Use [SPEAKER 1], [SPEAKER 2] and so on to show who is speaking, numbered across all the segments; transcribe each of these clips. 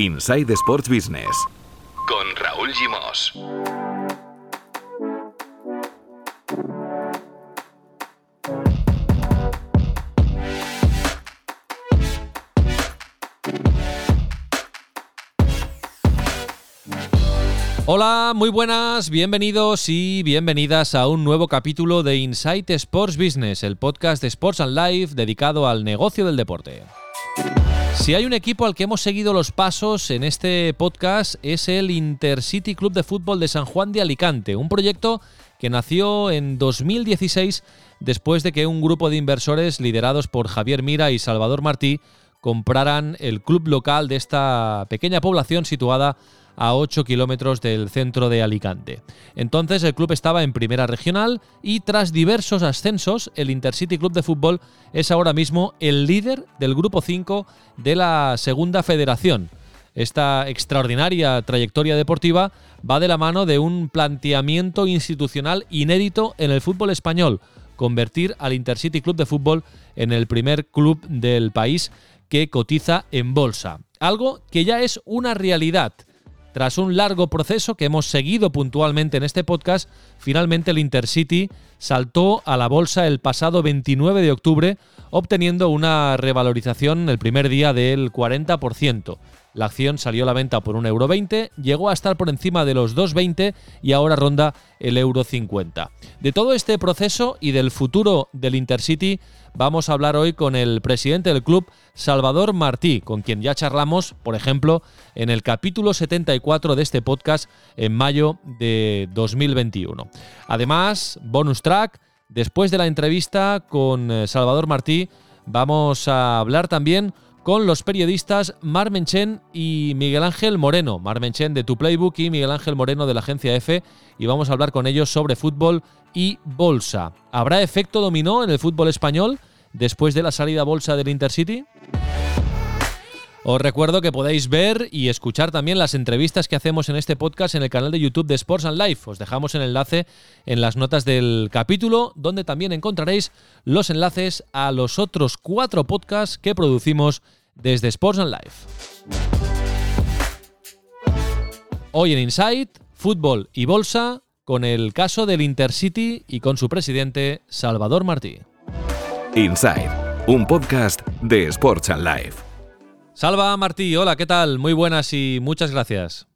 [SPEAKER 1] Inside Sports Business con Raúl Gimos.
[SPEAKER 2] Hola, muy buenas, bienvenidos y bienvenidas a un nuevo capítulo de Insight Sports Business, el podcast de Sports and Life dedicado al negocio del deporte. Si hay un equipo al que hemos seguido los pasos en este podcast es el Intercity Club de Fútbol de San Juan de Alicante, un proyecto que nació en 2016 después de que un grupo de inversores liderados por Javier Mira y Salvador Martí compraran el club local de esta pequeña población situada a 8 kilómetros del centro de Alicante. Entonces el club estaba en primera regional y tras diversos ascensos, el Intercity Club de Fútbol es ahora mismo el líder del grupo 5 de la segunda federación. Esta extraordinaria trayectoria deportiva va de la mano de un planteamiento institucional inédito en el fútbol español, convertir al Intercity Club de Fútbol en el primer club del país que cotiza en bolsa. Algo que ya es una realidad. Tras un largo proceso que hemos seguido puntualmente en este podcast, finalmente el Intercity saltó a la bolsa el pasado 29 de octubre, obteniendo una revalorización el primer día del 40%. La acción salió a la venta por 1,20 euro, llegó a estar por encima de los 2,20 y ahora ronda el euro 50. De todo este proceso y del futuro del Intercity vamos a hablar hoy con el presidente del club, Salvador Martí, con quien ya charlamos, por ejemplo, en el capítulo 74 de este podcast en mayo de 2021. Además, bonus track, después de la entrevista con eh, Salvador Martí, vamos a hablar también con los periodistas Mar Menchen y Miguel Ángel Moreno. Mar Menchen de Tu Playbook y Miguel Ángel Moreno de la agencia F. Y vamos a hablar con ellos sobre fútbol y bolsa. ¿Habrá efecto dominó en el fútbol español después de la salida bolsa del Intercity? Os recuerdo que podéis ver y escuchar también las entrevistas que hacemos en este podcast en el canal de YouTube de Sports and Life. Os dejamos el enlace en las notas del capítulo, donde también encontraréis los enlaces a los otros cuatro podcasts que producimos desde Sports and Life. Hoy en Insight, fútbol y bolsa, con el caso del Intercity y con su presidente Salvador Martí.
[SPEAKER 1] Inside, un podcast de Sports and Life.
[SPEAKER 2] Salva Martí, hola, ¿qué tal? Muy buenas y muchas gracias.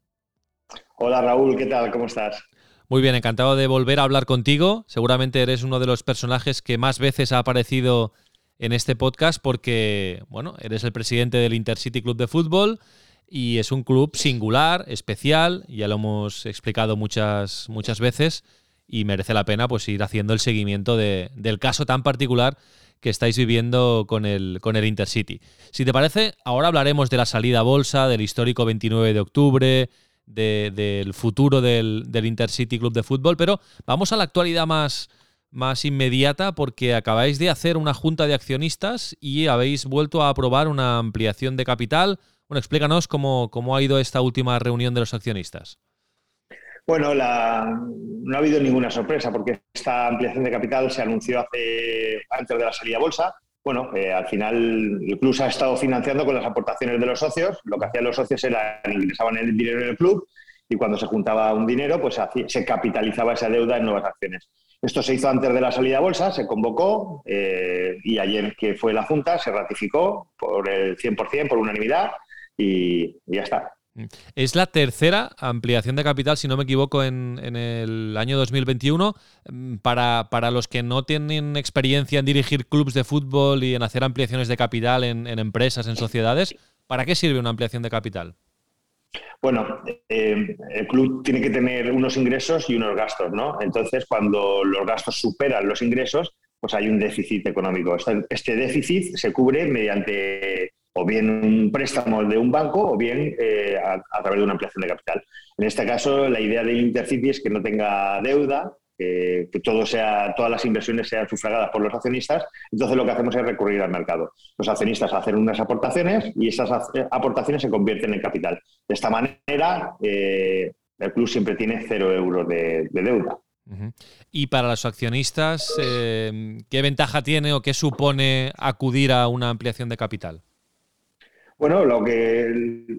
[SPEAKER 3] Hola Raúl, ¿qué tal? ¿Cómo estás?
[SPEAKER 2] Muy bien, encantado de volver a hablar contigo. Seguramente eres uno de los personajes que más veces ha aparecido en este podcast porque, bueno, eres el presidente del Intercity Club de Fútbol y es un club singular, especial, ya lo hemos explicado muchas, muchas veces y merece la pena pues ir haciendo el seguimiento del caso tan particular que estáis viviendo con el, con el Intercity. Si te parece, ahora hablaremos de la salida a bolsa, del histórico 29 de octubre, del futuro del, Intercity Club de Fútbol, pero vamos a la actualidad más, más inmediata porque acabáis de hacer una junta de accionistas y habéis vuelto a aprobar una ampliación de capital. Bueno, explícanos cómo, cómo ha ido esta última reunión de los accionistas.
[SPEAKER 3] Bueno, no ha habido ninguna sorpresa porque esta ampliación de capital se anunció hace, antes de la salida a bolsa. Bueno, eh, al final el club se ha estado financiando con las aportaciones de los socios. Lo que hacían los socios era ingresaban el dinero en el club y cuando se juntaba un dinero, pues se capitalizaba esa deuda en nuevas acciones. Esto se hizo antes de la salida a bolsa, se convocó eh, y ayer que fue la Junta se ratificó por el 100%, por unanimidad y ya está.
[SPEAKER 2] Mm. Es la tercera ampliación de capital, si no me equivoco, en, el año 2021. Mm, para, para, los que no tienen experiencia en dirigir clubes de fútbol y en hacer ampliaciones de capital en, empresas, en sociedades, ¿para qué sirve una ampliación de capital?
[SPEAKER 3] Bueno, eh, el club tiene que tener unos ingresos y unos gastos, ¿no? Entonces, cuando los gastos superan los ingresos, pues hay un déficit económico. Este, este déficit se cubre mediante o bien un préstamo de un banco o bien eh, a, través de una ampliación de capital. En este caso, la idea del Intercity es que no tenga deuda, que, todas las inversiones sean sufragadas por los accionistas. Entonces, lo que hacemos es recurrir al mercado. Los accionistas hacen unas aportaciones y esas aportaciones se convierten en capital. De esta manera, eh, el club siempre tiene cero euros de, deuda.
[SPEAKER 2] Y para los accionistas, eh, ¿qué ventaja tiene o qué supone acudir a una ampliación de capital?
[SPEAKER 3] Bueno, lo que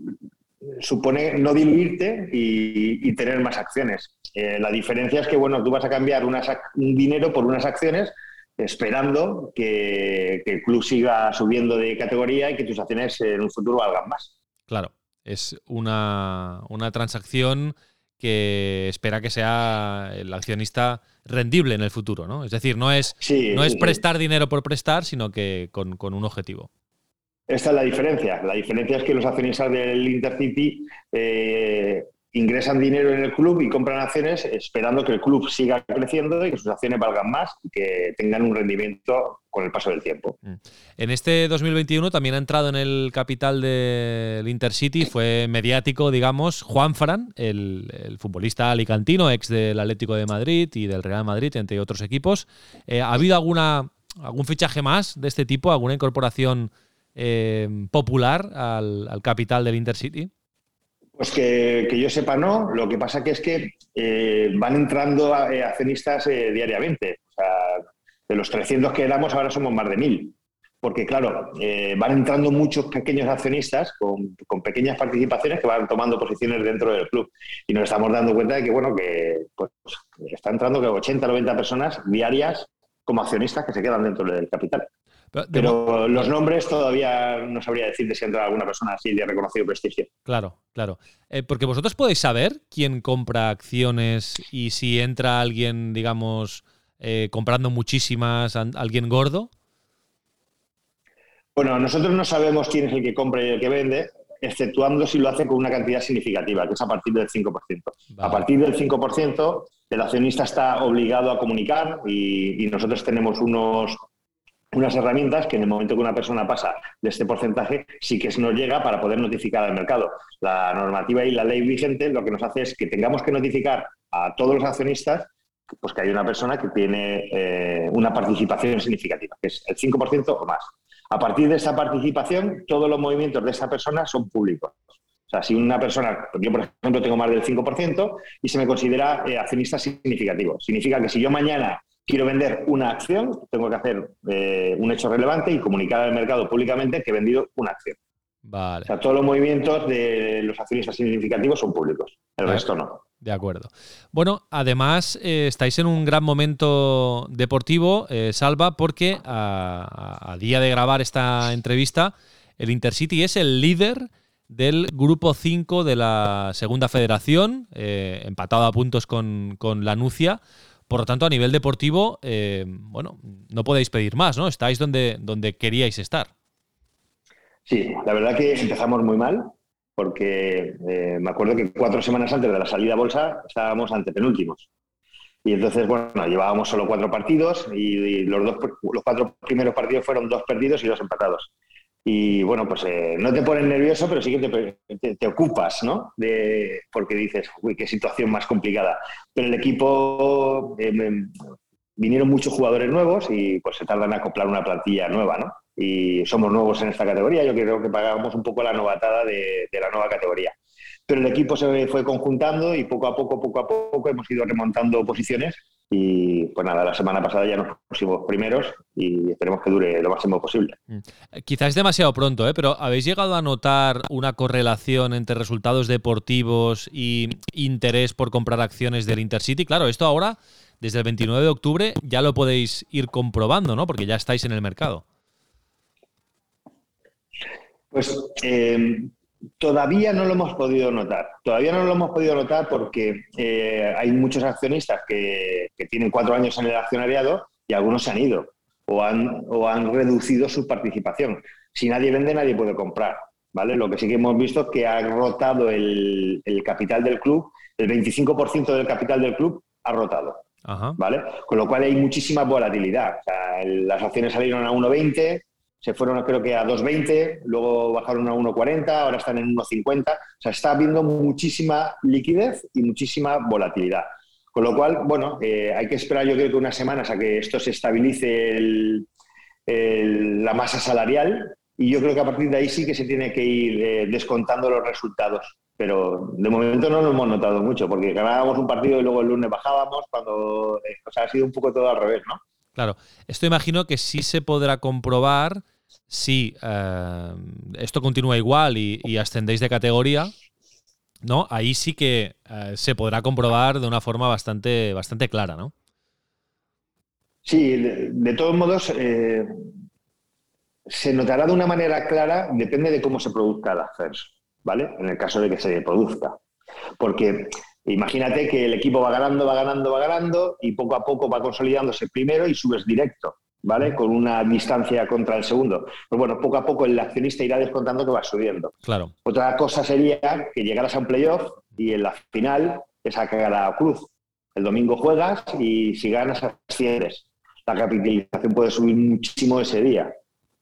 [SPEAKER 3] supone no diluirte y, tener más acciones. Eh, la diferencia es que, bueno, tú vas a cambiar un dinero por unas acciones esperando que, el club siga subiendo de categoría y que tus acciones en un futuro valgan más.
[SPEAKER 2] Claro, es una, transacción que espera que sea el accionista rendible en el futuro, ¿no? Es decir, no es, no es prestar dinero por prestar, sino que con, con un objetivo.
[SPEAKER 3] Esta es la diferencia. La diferencia es que los accionistas del Intercity eh, ingresan dinero en el club y compran acciones esperando que el club siga creciendo y que sus acciones valgan más y que tengan un rendimiento con el paso del tiempo. Mm.
[SPEAKER 2] En este 2021 también ha entrado en el capital del Intercity, fue mediático, digamos, Juan Fran, el, futbolista alicantino, ex del Atlético de Madrid y del Real Madrid, entre otros equipos. Eh, ¿Ha habido alguna, algún fichaje más de este tipo, alguna incorporación? Eh, popular al, capital del Intercity?
[SPEAKER 3] Pues que, yo sepa no, lo que pasa que es que eh, van entrando eh, accionistas diariamente. O sea, de los 300 que éramos ahora somos más de 1000. Porque claro, van entrando muchos pequeños accionistas con, pequeñas participaciones que van tomando posiciones dentro del club. Y nos estamos dando cuenta de que, bueno, que pues, está entrando que 80, 90 personas diarias como accionistas que se quedan dentro del capital. Pero los nombres todavía no sabría decir si entra alguna persona así de reconocido prestigio.
[SPEAKER 2] Claro, claro. Eh, porque vosotros podéis saber quién compra acciones y si entra alguien, digamos, eh, comprando muchísimas, alguien gordo.
[SPEAKER 3] Bueno, nosotros no sabemos quién es el que compra y el que vende, exceptuando si lo hace con una cantidad significativa, que es a partir del 5%. A partir del 5%, el accionista está obligado a comunicar y nosotros tenemos unos unas herramientas que en el momento que una persona pasa de este porcentaje sí que nos llega para poder notificar al mercado. La normativa y la ley vigente lo que nos hace es que tengamos que notificar a todos los accionistas pues que hay una persona que tiene eh, una participación significativa, que es el 5% o más. A partir de esa participación, todos los movimientos de esa persona son públicos. O sea, si una persona, yo por ejemplo tengo más del 5% y se me considera eh, accionista significativo, significa que si yo mañana quiero vender una acción, tengo que hacer eh, un hecho relevante y comunicar al mercado públicamente que he vendido una acción.
[SPEAKER 2] Vale.
[SPEAKER 3] O sea, todos los movimientos de los accionistas significativos son públicos, el resto no.
[SPEAKER 2] De acuerdo. Bueno, además eh, estáis en un gran momento deportivo, eh, Salva, porque a, día de grabar esta entrevista, el Intercity es el líder del grupo 5 de la segunda federación, empatado a puntos con, con la Nucia. Por lo tanto, a nivel deportivo, eh, bueno, no podéis pedir más, ¿no? Estáis donde, donde queríais estar.
[SPEAKER 3] Sí, la verdad que empezamos muy mal, porque eh, me acuerdo que cuatro semanas antes de la salida a bolsa estábamos ante penúltimos. Y entonces, bueno, llevábamos solo cuatro partidos y, los, dos, los cuatro primeros partidos fueron dos perdidos y dos empatados. Y bueno, pues eh, no te pones nervioso, pero sí que te, ocupas, ¿no? De, porque dices, uy, qué situación más complicada. Pero el equipo, eh, vinieron muchos jugadores nuevos y pues se tardan en acoplar una plantilla nueva, ¿no? Y somos nuevos en esta categoría, yo creo que pagamos un poco la novatada de, de la nueva categoría. Pero el equipo se fue conjuntando y poco a poco, poco a poco hemos ido remontando posiciones y pues nada, la semana pasada ya nos pusimos primeros y esperemos que dure lo máximo posible. Mm.
[SPEAKER 2] Quizás es demasiado pronto, ¿eh? pero ¿habéis llegado a notar una correlación entre resultados deportivos y interés por comprar acciones del Intercity? Claro, esto ahora, desde el 29 de octubre, ya lo podéis ir comprobando, ¿no? Porque ya estáis en el mercado.
[SPEAKER 3] Pues eh, Todavía no lo hemos podido notar. Todavía no lo hemos podido notar porque eh, hay muchos accionistas que, tienen cuatro años en el accionariado y algunos se han ido o han, o han reducido su participación. Si nadie vende, nadie puede comprar. ¿vale? Lo que sí que hemos visto es que ha rotado el, capital del club, el 25% del capital del club ha rotado. ¿vale? Con lo cual hay muchísima volatilidad. las acciones salieron a 1,20, se fueron creo que a 2,20, luego bajaron a 1,40, ahora están en 1,50. O sea, está habiendo muchísima liquidez y muchísima volatilidad. Con lo cual, bueno, eh, hay que esperar yo creo que unas semanas a que esto se estabilice la masa salarial y yo creo que a partir de ahí sí que se tiene que ir eh, descontando los resultados. Pero de momento no lo hemos notado mucho, porque ganábamos un partido y luego el lunes bajábamos, cuando eh, o sea, ha sido un poco todo al revés, ¿no?
[SPEAKER 2] Claro, esto imagino que sí se podrá comprobar si eh, esto continúa igual y, ascendéis de categoría, ¿no? Ahí sí que eh, se podrá comprobar de una forma bastante, bastante clara, ¿no?
[SPEAKER 3] Sí, de, todos modos, eh, se notará de una manera clara, depende de cómo se produzca el ascenso, ¿vale? En el caso de que se produzca. Porque imagínate que el equipo va ganando, va ganando, va ganando y poco a poco va consolidándose primero y subes directo. ¿Vale? Con una distancia contra el segundo. Pues bueno, poco a poco el accionista irá descontando que va subiendo.
[SPEAKER 2] Claro.
[SPEAKER 3] Otra cosa sería que llegaras a un playoff y en la final te saca la cruz. El domingo juegas y si ganas asciendes. La capitalización puede subir muchísimo ese día,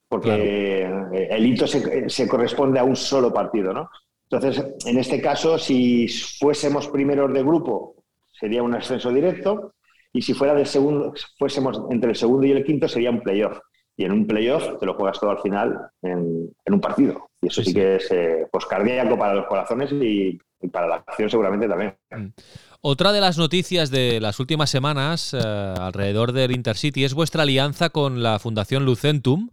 [SPEAKER 3] porque el hito se, se, corresponde a un solo partido, ¿no? Entonces, en este caso, si fuésemos primeros de grupo, sería un ascenso directo y si fuera del segundo, fuésemos entre el segundo y el quinto, sería un playoff. Y en un playoff te lo juegas todo al final en, un partido. Y eso sí, que es eh, pues, cardíaco para los corazones y, para la acción seguramente también. Mm.
[SPEAKER 2] Otra de las noticias de las últimas semanas eh, alrededor del Intercity es vuestra alianza con la Fundación Lucentum,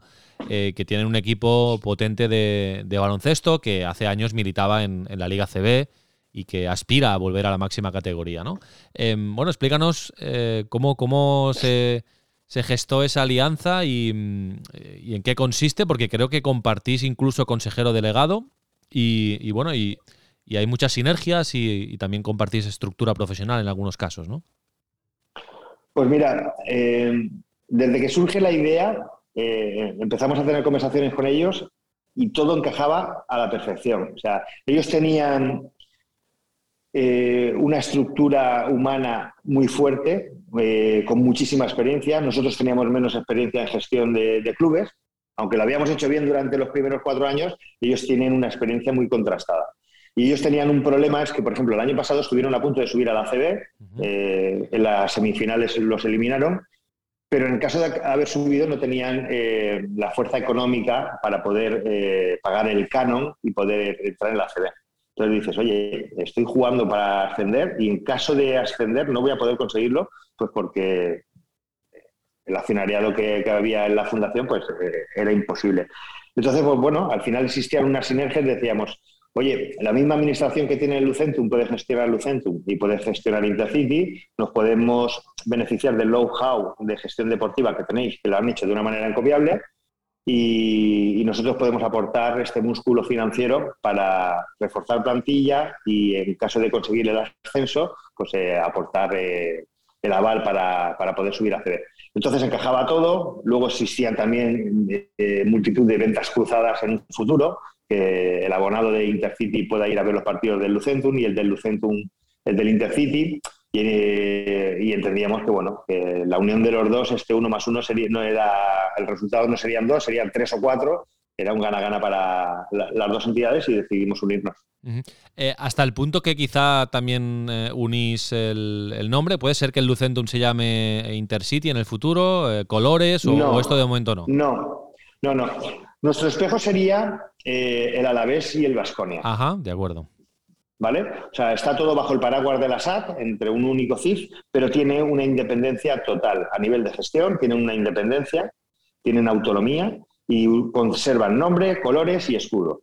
[SPEAKER 2] eh, que tiene un equipo potente de, baloncesto que hace años militaba en, en la Liga CB y que aspira a volver a la máxima categoría, ¿no? Em, bueno, explícanos eh, cómo, cómo se, gestó esa alianza y, mm, y, en qué consiste, porque creo que compartís incluso consejero delegado y, bueno, y, hay muchas sinergias y, también compartís estructura profesional en algunos casos, ¿no?
[SPEAKER 3] Pues mira, em, desde que surge la idea, eh, empezamos a tener conversaciones con ellos y todo encajaba a la perfección. O sea, ellos tenían eh, una estructura humana muy fuerte, eh, con muchísima experiencia. Nosotros teníamos menos experiencia en gestión de, clubes, aunque lo habíamos hecho bien durante los primeros cuatro años, ellos tienen una experiencia muy contrastada. Y ellos tenían un problema, es que, por ejemplo, el año pasado estuvieron a punto de subir a la CB, eh, en las semifinales los eliminaron, pero en el caso de haber subido no tenían la fuerza económica para poder pagar el canon y poder entrar en la CB. Entonces dices, oye, estoy jugando para ascender y en caso de ascender no voy a poder conseguirlo, pues porque el accionariado que, había en la fundación pues eh, era imposible. Entonces, pues bueno, al final existían unas sinergias, decíamos, oye, la misma administración que tiene Lucentum puede gestionar Lucentum y puede gestionar Intercity, nos podemos beneficiar del know-how de gestión deportiva que tenéis, que lo han hecho de una manera encomiable, y, nosotros podemos aportar este músculo financiero para reforzar plantilla y en caso de conseguir el ascenso, pues eh, aportar eh, el aval para, poder subir a CD. Entonces encajaba todo, luego existían también eh, multitud de ventas cruzadas en un futuro, que el abonado de Intercity pueda ir a ver los partidos del Lucentum y el del Lucentum el del Intercity. Eh, y, entendíamos que bueno que la unión de los dos, este uno más uno sería, no era el resultado no serían dos, serían tres o cuatro. Era un gana-gana para las dos entidades y decidimos unirnos.
[SPEAKER 2] Eh, hasta el punto que quizá también eh, unís el, nombre, ¿puede ser que el Lucentum se llame Intercity en el futuro? ¿Colores o, esto de momento no?
[SPEAKER 3] No, no, no. Nuestro espejo sería el Alavés y el Vasconia.
[SPEAKER 2] Ajá, de acuerdo.
[SPEAKER 3] ¿Vale? O sea, está todo bajo el paraguas de la SAT, entre un único CIF, pero tiene una independencia total a nivel de gestión, tiene una independencia, tienen autonomía y conservan nombre, colores y escudo.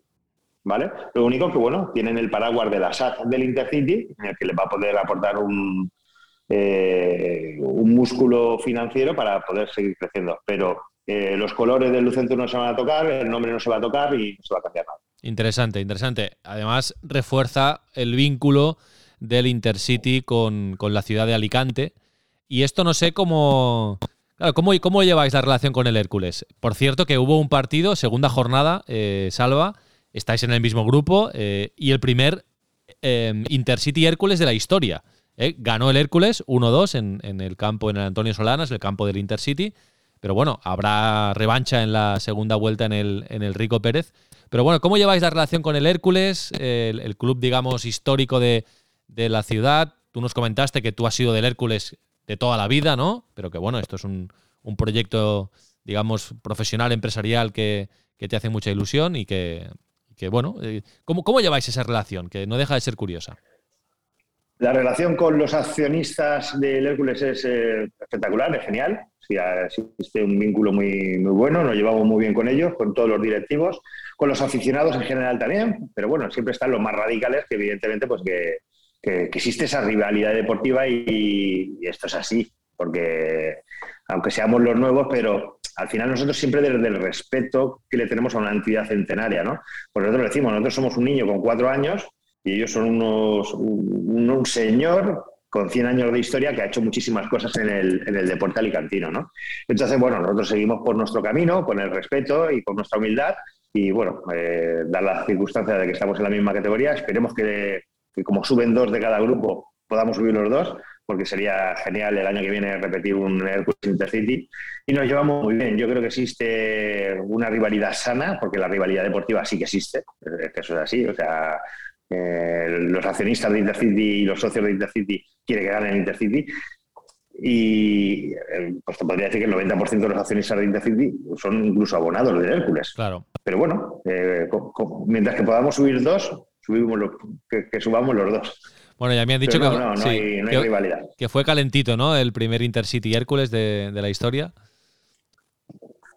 [SPEAKER 3] ¿Vale? Lo único que, bueno, tienen el paraguas de la SAT del Intercity, en el que les va a poder aportar un, eh, un músculo financiero para poder seguir creciendo. Pero eh, los colores del Lucentro no se van a tocar, el nombre no se va a tocar y no se va a cambiar nada.
[SPEAKER 2] Interesante, interesante. Además, refuerza el vínculo del Intercity con, la ciudad de Alicante. Y esto no sé cómo, ¿cómo, ¿cómo, lleváis la relación con el Hércules? Por cierto, que hubo un partido, segunda jornada, eh, Salva, estáis en el mismo grupo, eh, y el primer eh, Intercity Hércules de la historia. Ganó el Hércules 1-2 en, en, el campo, en el Antonio Solanas, el campo del Intercity. Pero bueno, habrá revancha en la segunda vuelta en el, en el Rico Pérez. Pero bueno, ¿cómo lleváis la relación con el Hércules, el, club, digamos, histórico de, la ciudad? Tú nos comentaste que tú has sido del Hércules de toda la vida, ¿no? Pero que bueno, esto es un, proyecto, digamos, profesional, empresarial que, te hace mucha ilusión y que, bueno, eh, ¿cómo, ¿cómo lleváis esa relación? Que no deja de ser curiosa.
[SPEAKER 3] La relación con los accionistas del Hércules es eh, espectacular, es genial. Sí, existe un vínculo muy, muy bueno, nos llevamos muy bien con ellos, con todos los directivos, con los aficionados en general también, pero bueno, siempre están los más radicales que evidentemente pues que, existe esa rivalidad deportiva y, esto es así, porque aunque seamos los nuevos, pero al final nosotros siempre desde el respeto que le tenemos a una entidad centenaria, ¿no? Pues nosotros decimos, nosotros somos un niño con cuatro años y ellos son unos, un, señor con 100 años de historia que ha hecho muchísimas cosas en el, en el deporte alicantino. ¿no? Entonces, bueno, nosotros seguimos por nuestro camino, con el respeto y con nuestra humildad. Y bueno, eh, dar la circunstancia de que estamos en la misma categoría, esperemos que, como suben dos de cada grupo, podamos subir los dos, porque sería genial el año que viene repetir un Hercules Intercity. Y nos llevamos muy bien. Yo creo que existe una rivalidad sana, porque la rivalidad deportiva sí que existe, que eso es así. O sea, eh, los accionistas de Intercity y los socios de Intercity quieren que ganen Intercity. Y eh, pues te podría decir que el 90% de los accionistas de Intercity son incluso abonados de Hércules.
[SPEAKER 2] Claro.
[SPEAKER 3] Pero bueno, eh, mientras que podamos subir dos, subimos que, subamos los dos.
[SPEAKER 2] Bueno, ya me han dicho
[SPEAKER 3] que, no, no, hay, rivalidad.
[SPEAKER 2] que fue calentito, ¿no? El primer Intercity Hércules de, de la historia.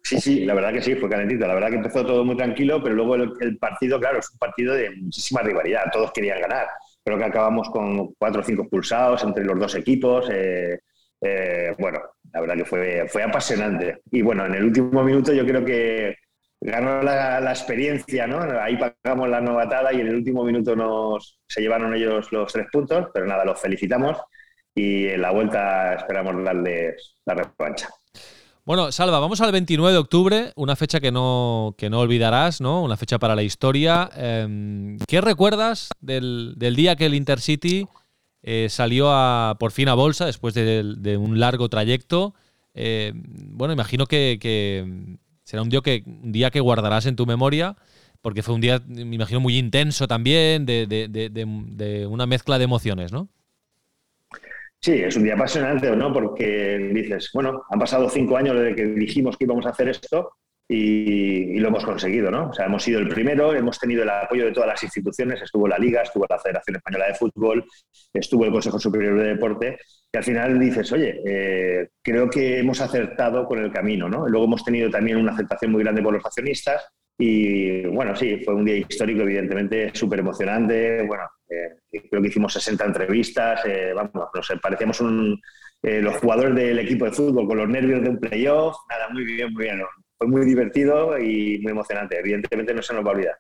[SPEAKER 3] Sí, sí, la verdad que sí, fue calentito. La verdad que empezó todo muy tranquilo, pero luego el, partido, claro, es un partido de muchísima rivalidad. Todos querían ganar. Creo que acabamos con cuatro o cinco expulsados entre los dos equipos. Eh, eh, bueno, la verdad que fue, fue apasionante. Y bueno, en el último minuto yo creo que ganó la, experiencia, ¿no? Ahí pagamos la novatada y en el último minuto nos, se llevaron ellos los tres puntos, pero nada, los felicitamos y en la vuelta esperamos darles la revancha.
[SPEAKER 2] Bueno, Salva, vamos al 29 de octubre, una fecha que no, que no olvidarás, ¿no? Una fecha para la historia. Em, ¿Qué recuerdas del, día que el Intercity eh, salió a, por fin a bolsa después de, un largo trayecto? Em, bueno, imagino que, será un día, que, un día que guardarás en tu memoria, porque fue un día, me imagino, muy intenso también, de, de una mezcla de emociones, ¿no?
[SPEAKER 3] Sí, es un día apasionante, ¿no? Porque dices, bueno, han pasado cinco años desde que dijimos que íbamos a hacer esto y, lo hemos conseguido, ¿no? O sea, hemos sido el primero, hemos tenido el apoyo de todas las instituciones, estuvo la Liga, estuvo la Federación Española de Fútbol, estuvo el Consejo Superior de Deporte, y al final dices, oye, eh, creo que hemos acertado con el camino, ¿no? Luego hemos tenido también una aceptación muy grande por los accionistas y, bueno, sí, fue un día histórico, evidentemente, súper emocionante, bueno, eh, creo que hicimos 60 entrevistas, eh, vamos, nos parecíamos un, eh, los jugadores del equipo de fútbol con los nervios de un playoff, nada, muy bien, muy bien. Fue muy divertido y muy emocionante. Evidentemente no se nos va a olvidar.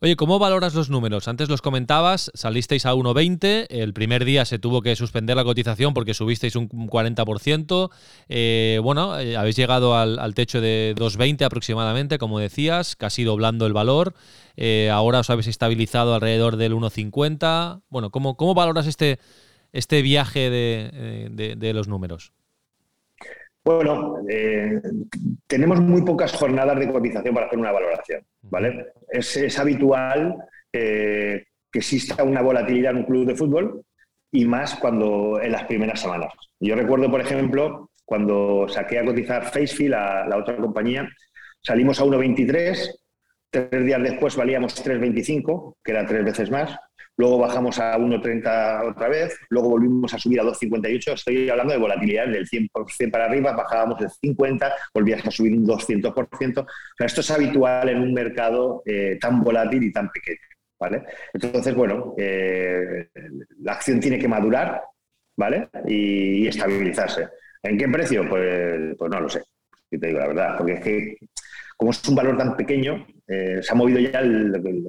[SPEAKER 2] Oye, ¿cómo valoras los números? Antes los comentabas, salisteis a 1,20, el primer día se tuvo que suspender la cotización porque subisteis un 40%, bueno, habéis llegado al, al, techo de 2,20 aproximadamente, como decías, casi doblando el valor. Eh, ahora os habéis estabilizado alrededor del 1,50. Bueno, ¿cómo, ¿cómo, valoras este, este viaje de, de, los números?
[SPEAKER 3] Bueno, eh, tenemos muy pocas jornadas de cotización para hacer una valoración, ¿vale? Es, habitual eh, que exista una volatilidad en un club de fútbol y más cuando en las primeras semanas. Yo recuerdo, por ejemplo, cuando saqué a cotizar Facefield, a la otra compañía, salimos a 1,23 Tres días después valíamos 3,25, que era tres veces más. Luego bajamos a 1,30 otra vez. Luego volvimos a subir a 2,58. Estoy hablando de volatilidad del 100% para arriba. Bajábamos del 50, volvías a subir un 200%. O esto es habitual en un mercado eh, tan volátil y tan pequeño. ¿vale? Entonces, bueno, eh, la acción tiene que madurar ¿vale? y, estabilizarse. ¿En qué precio? Pues, pues no lo sé, si te digo la verdad. Porque es que como es un valor tan pequeño, eh, se ha movido ya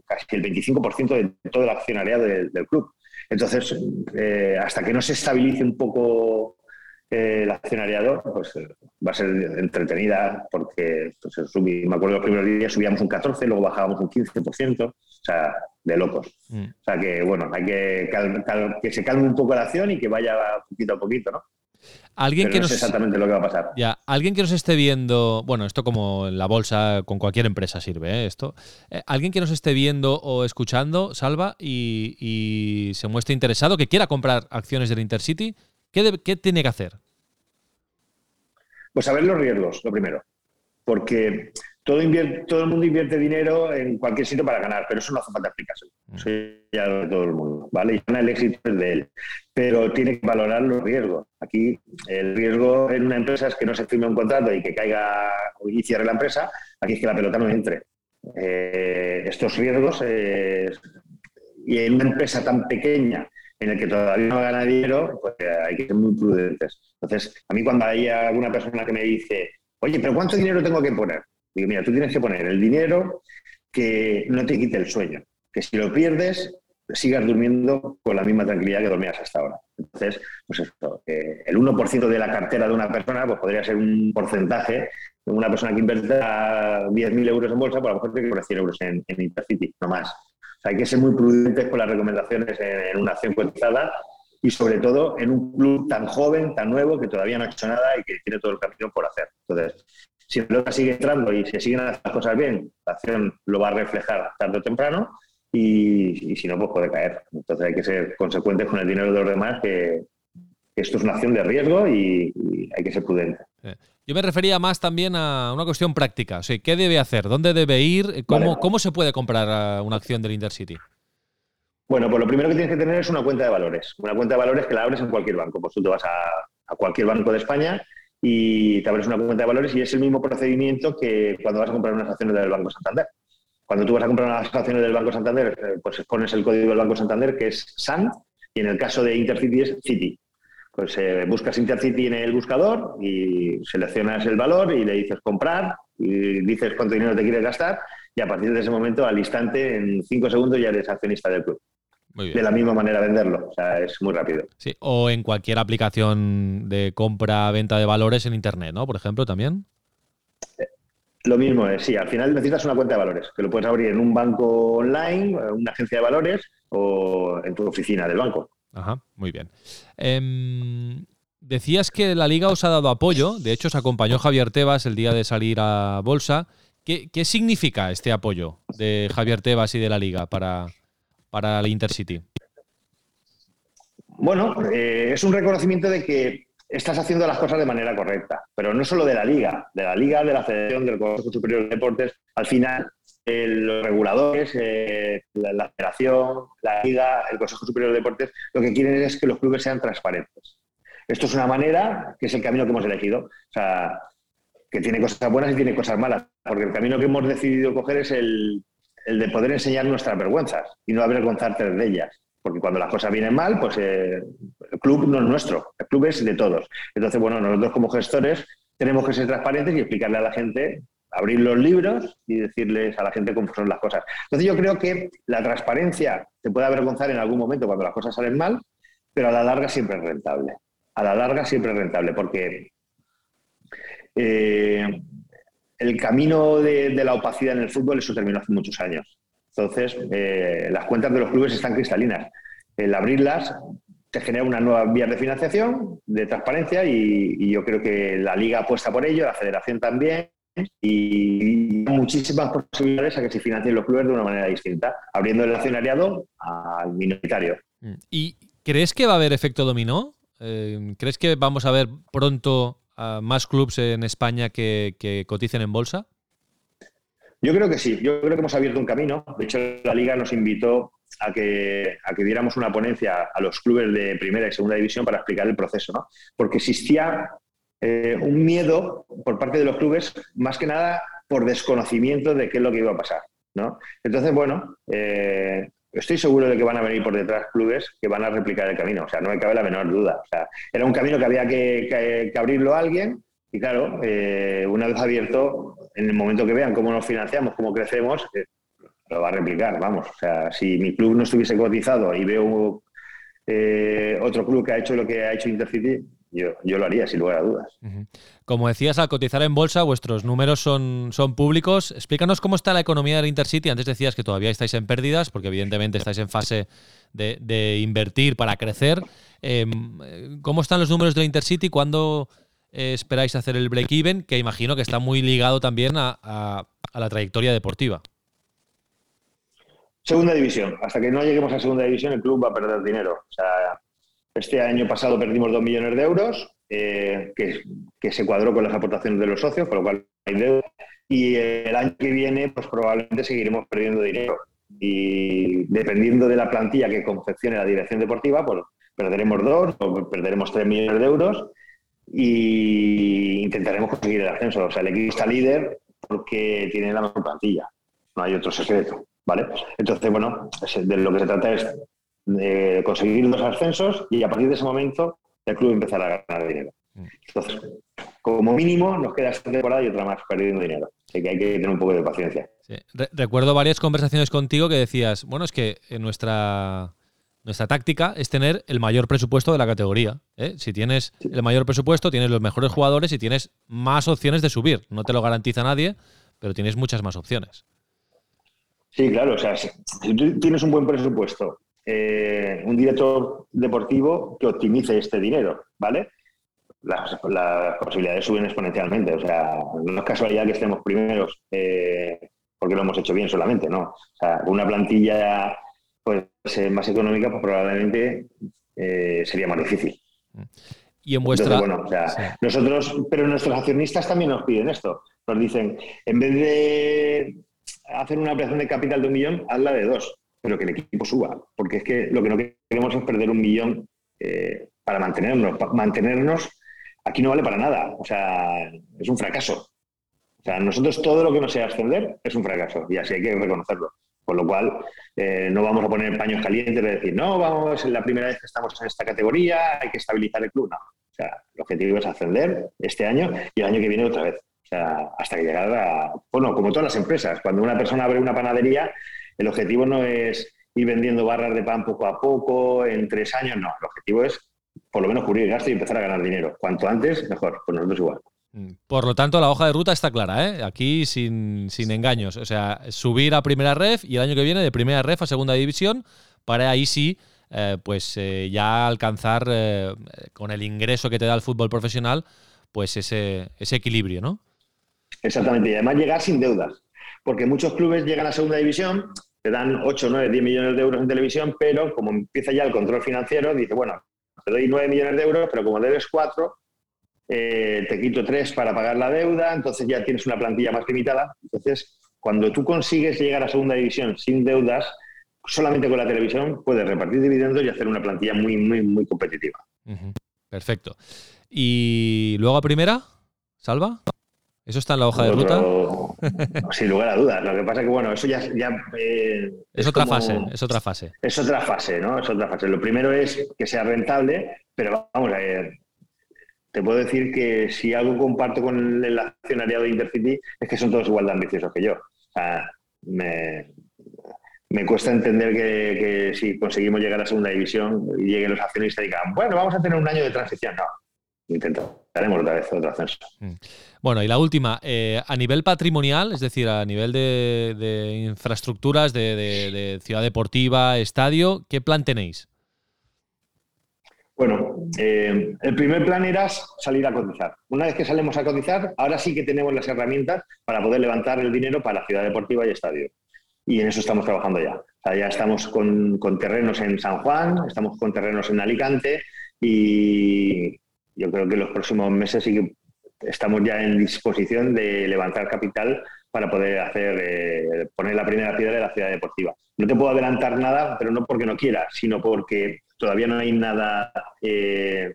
[SPEAKER 3] casi el 25% de todo el accionariado del, club. Entonces, eh, hasta que no se estabilice un poco eh, el accionariado, pues va a ser entretenida porque pues, me acuerdo los primeros días subíamos un 14, luego bajábamos un 15%, o sea, de locos. Mm. O sea que, bueno, hay que que se calme un poco la acción y que vaya poquito a poquito, ¿no?
[SPEAKER 2] Alguien que
[SPEAKER 3] no
[SPEAKER 2] nos,
[SPEAKER 3] exactamente lo que va a pasar.
[SPEAKER 2] Ya, alguien que nos esté viendo, bueno, esto como en la bolsa, con cualquier empresa sirve, ¿eh? esto. Eh, alguien que nos esté viendo o escuchando, Salva, y, se muestre interesado, que quiera comprar acciones del Intercity, ¿qué, ¿qué tiene que hacer?
[SPEAKER 3] Pues saber los riesgos, lo primero. Porque todo, todo el mundo invierte dinero en cualquier sitio para ganar, pero eso no hace falta explicarse. Mm. Eso ya lo de todo el mundo, ¿vale? Y el éxito es de él. Pero tiene que valorar los riesgos. Aquí el riesgo en una empresa es que no se firme un contrato y que caiga y cierre la empresa. Aquí es que la pelota no entre. Eh, estos riesgos, eh, y en una empresa tan pequeña en el que todavía no gana dinero, pues hay que ser muy prudentes. Entonces, a mí cuando hay alguna persona que me dice, oye, pero ¿cuánto dinero tengo que poner? Digo, mira, tú tienes que poner el dinero que no te quite el sueño, que si lo pierdes, sigas durmiendo con la misma tranquilidad que dormías hasta ahora. Entonces, pues esto, el 1% de la cartera de una persona pues podría ser un porcentaje de una persona que invierta 10.000 euros en bolsa, pues a lo mejor tiene que poner 100 euros en, en Intercity, no más. O sea, hay que ser muy prudentes con las recomendaciones en, una acción cotizada y sobre todo en un club tan joven, tan nuevo, que todavía no ha hecho nada y que tiene todo el camino por hacer. Entonces, si la pelota sigue entrando y se siguen haciendo las cosas bien, la acción lo va a reflejar tarde o temprano y, si no, pues puede caer. Entonces hay que ser consecuentes con el dinero de los demás, que, esto es una acción de riesgo y, hay que ser prudente.
[SPEAKER 2] Eh, yo me refería más también a una cuestión práctica. O sea, ¿Qué debe hacer? ¿Dónde debe ir? ¿Cómo, ¿Cómo se puede comprar una acción del Intercity?
[SPEAKER 3] Bueno, pues lo primero que tienes que tener es una cuenta de valores. Una cuenta de valores que la abres en cualquier banco. Pues tú te vas a, a cualquier banco de España y te abres una cuenta de valores y es el mismo procedimiento que cuando vas a comprar unas acciones del Banco Santander. Cuando tú vas a comprar unas acciones del Banco Santander, eh, pues pones el código del Banco Santander que es SAN y en el caso de Intercity es City. Pues eh, buscas Intercity en el buscador y seleccionas el valor y le dices comprar y dices cuánto dinero te quieres gastar y a partir de ese momento, al instante, en cinco segundos ya eres accionista del club de la misma manera venderlo. O sea, es muy rápido.
[SPEAKER 2] Sí, o en cualquier aplicación de compra-venta de valores en Internet, ¿no? Por ejemplo, también.
[SPEAKER 3] Eh, lo mismo es, sí, al final necesitas una cuenta de valores, que lo puedes abrir en un banco online, una agencia de valores o en tu oficina del banco.
[SPEAKER 2] Ajá, muy bien. Em, decías que la liga os ha dado apoyo, de hecho os acompañó Javier Tebas el día de salir a bolsa. ¿Qué, qué significa este apoyo de Javier Tebas y de la liga para, para el Intercity?
[SPEAKER 3] Bueno, eh, es un reconocimiento de que estás haciendo las cosas de manera correcta, pero no solo de la liga, de la liga, de la Federación, del Consejo Superior de Deportes. Al final, eh, los reguladores, eh, la, Federación, la liga, el Consejo Superior de Deportes, lo que quieren es que los clubes sean transparentes. Esto es una manera, que es el camino que hemos elegido. O sea, que tiene cosas buenas y tiene cosas malas, porque el camino que hemos decidido coger es el, el de poder enseñar nuestras vergüenzas y no avergonzarte de ellas. Porque cuando las cosas vienen mal, pues eh, el club no es nuestro, el club es de todos. Entonces, bueno, nosotros como gestores tenemos que ser transparentes y explicarle a la gente, abrir los libros y decirles a la gente cómo son las cosas. Entonces, yo creo que la transparencia te puede avergonzar en algún momento cuando las cosas salen mal, pero a la larga siempre es rentable. A la larga siempre es rentable porque eh, el camino de, la opacidad en el fútbol, eso terminó hace muchos años. Entonces, eh, las cuentas de los clubes están cristalinas. El abrirlas te genera una nueva vía de financiación, de transparencia, y, yo creo que la liga apuesta por ello, la federación también, y, muchísimas posibilidades a que se financien los clubes de una manera distinta, abriendo el accionariado al minoritario.
[SPEAKER 2] Mm. ¿Y crees que va a haber efecto dominó? Eh, ¿Crees que vamos a ver pronto más clubes en España que, coticen en bolsa?
[SPEAKER 3] Yo creo que sí, yo creo que hemos abierto un camino. De hecho, la liga nos invitó a que, a que diéramos una ponencia a los clubes de primera y segunda división para explicar el proceso, ¿no? Porque existía eh, un miedo por parte de los clubes, más que nada por desconocimiento de qué es lo que iba a pasar, ¿no? Entonces, bueno, eh, estoy seguro de que van a venir por detrás clubes que van a replicar el camino. O sea, no me cabe la menor duda. O sea, era un camino que había que, abrirlo a alguien y claro, eh, una vez abierto, en el momento que vean cómo nos financiamos, cómo crecemos, eh, lo va a replicar, vamos. O sea, si mi club no estuviese cotizado y veo eh, otro club que ha hecho lo que ha hecho Intercity, yo, lo haría, sin lugar a dudas.
[SPEAKER 2] Como decías, al cotizar en bolsa, vuestros números son, son públicos. Explícanos cómo está la economía del Intercity. Antes decías que todavía estáis en pérdidas, porque evidentemente estáis en fase de, invertir para crecer. Em, ¿Cómo están los números del Intercity? ¿Cuándo eh, esperáis hacer el break-even? Que imagino que está muy ligado también a, a la trayectoria deportiva.
[SPEAKER 3] Segunda división. Hasta que no lleguemos a segunda división, el club va a perder dinero. O sea, este año pasado perdimos 2 millones de euros, eh, que, se cuadró con las aportaciones de los socios, con lo cual hay deuda. y el año que viene pues probablemente seguiremos perdiendo dinero. Y dependiendo de la plantilla que confeccione la dirección deportiva, pues perderemos dos o perderemos tres millones de euros y intentaremos conseguir el ascenso. O sea, el equipo está líder porque tiene la mejor plantilla. No hay otro secreto, ¿vale? Entonces, bueno, de lo que se trata es de conseguir los ascensos y a partir de ese momento el club empezará a ganar dinero. Mm. Entonces, como mínimo, nos queda esta temporada y otra más perdiendo dinero. Así que hay que tener un poco de paciencia.
[SPEAKER 2] recuerdo varias conversaciones contigo que decías, bueno, es que en nuestra nuestra táctica es tener el mayor presupuesto de la categoría. ¿eh? Si tienes el mayor presupuesto, tienes los mejores jugadores y tienes más opciones de subir. No te lo garantiza nadie, pero tienes muchas más opciones.
[SPEAKER 3] Sí, claro. O sea, si tú tienes un buen presupuesto, eh, un director deportivo que optimice este dinero, ¿vale? Las, posibilidades suben exponencialmente. O sea, no es casualidad que estemos primeros eh, porque lo hemos hecho bien solamente, ¿no? O sea, una plantilla pues más económica, pues probablemente eh, sería más difícil.
[SPEAKER 2] Y en vuestra.
[SPEAKER 3] bueno, o sea, nosotros, pero nuestros accionistas también nos piden esto. Nos dicen, en vez de hacer una operación de capital de un millón, hazla de dos, pero que el equipo suba. Porque es que lo que no queremos es perder un millón eh, para mantenernos. mantenernos aquí no vale para nada. O sea, es un fracaso. O sea, nosotros todo lo que no sea ascender es un fracaso y así hay que reconocerlo. Con lo cual, eh, no vamos a poner paños calientes de decir, no, vamos, es la primera vez que estamos en esta categoría, hay que estabilizar el club. No. O sea, el objetivo es ascender este año y el año que viene otra vez. O sea, hasta que llegara, bueno, como todas las empresas, cuando una persona abre una panadería, el objetivo no es ir vendiendo barras de pan poco a poco en tres años, no. El objetivo es por lo menos cubrir el gasto y empezar a ganar dinero. Cuanto antes, mejor. Pues nosotros igual.
[SPEAKER 2] Mm. Por lo tanto, la hoja de ruta está clara, ¿eh? Aquí sin, engaños. O sea, subir a primera ref y el año que viene de primera ref a segunda división para ahí sí, eh, pues eh, ya alcanzar eh, con el ingreso que te da el fútbol profesional, pues ese, ese equilibrio, ¿no?
[SPEAKER 3] Exactamente. Y además llegar sin deudas. Porque muchos clubes llegan a segunda división, te dan 8, 9, 10 millones de euros en televisión, pero como empieza ya el control financiero, dice, bueno, te doy 9 millones de euros, pero como debes 4, eh, te quito tres para pagar la deuda, entonces ya tienes una plantilla más limitada. Entonces, cuando tú consigues llegar a segunda división sin deudas, solamente con la televisión puedes repartir dividendos y hacer una plantilla muy, muy, muy competitiva.
[SPEAKER 2] Perfecto. ¿Y luego a primera? ¿Salva? ¿Eso está en la hoja de ruta?
[SPEAKER 3] Sin lugar a dudas. Lo que pasa es que, bueno, eso ya...
[SPEAKER 2] Eh, es, otra fase, es otra fase.
[SPEAKER 3] Es otra fase, ¿no? Es otra fase. Lo primero es que sea rentable, pero vamos a ver, te puedo decir que si algo comparto con el accionariado de Intercity es que son todos igual de ambiciosos que yo. O sea, me, cuesta entender que, si conseguimos llegar a segunda división y lleguen los accionistas y digan, bueno, vamos a tener un año de transición. No, intentaremos otra vez otro ascenso. Mm.
[SPEAKER 2] Bueno, y la última, eh, a nivel patrimonial, es decir, a nivel de, infraestructuras, de ciudad deportiva, estadio, ¿qué plan tenéis?
[SPEAKER 3] Bueno, eh, el primer plan era salir a cotizar. Una vez que salimos a cotizar, ahora sí que tenemos las herramientas para poder levantar el dinero para ciudad deportiva y estadio. Y en eso estamos trabajando ya. ya estamos con, terrenos en San Juan, estamos con terrenos en Alicante y yo creo que los próximos meses sí que estamos ya en disposición de levantar capital para poder hacer eh, poner la primera piedra de la ciudad deportiva. No te puedo adelantar nada, pero no porque no quiera, sino porque todavía no hay nada. Eh,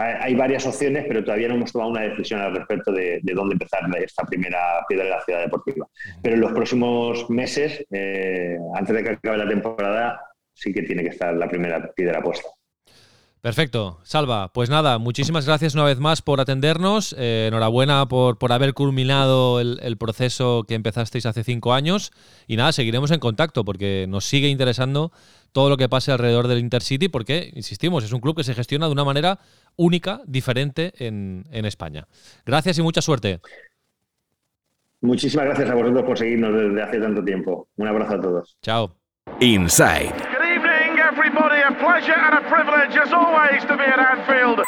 [SPEAKER 3] hay varias opciones, pero todavía no hemos tomado una decisión al respecto de, dónde empezar esta primera piedra de la ciudad deportiva. Pero en los próximos meses, eh, antes de que acabe la temporada, sí que tiene que estar la primera piedra puesta.
[SPEAKER 2] Perfecto, Salva. Pues nada, muchísimas gracias una vez más por atendernos. Eh, enhorabuena por, por, haber culminado el, proceso que empezasteis hace cinco años. Y nada, seguiremos en contacto porque nos sigue interesando todo lo que pase alrededor del Intercity porque, insistimos, es un club que se gestiona de una manera única, diferente en, en España. Gracias y mucha suerte.
[SPEAKER 3] Muchísimas gracias a vosotros por seguirnos desde hace tanto tiempo. Un abrazo a todos.
[SPEAKER 2] Chao.
[SPEAKER 1] Inside.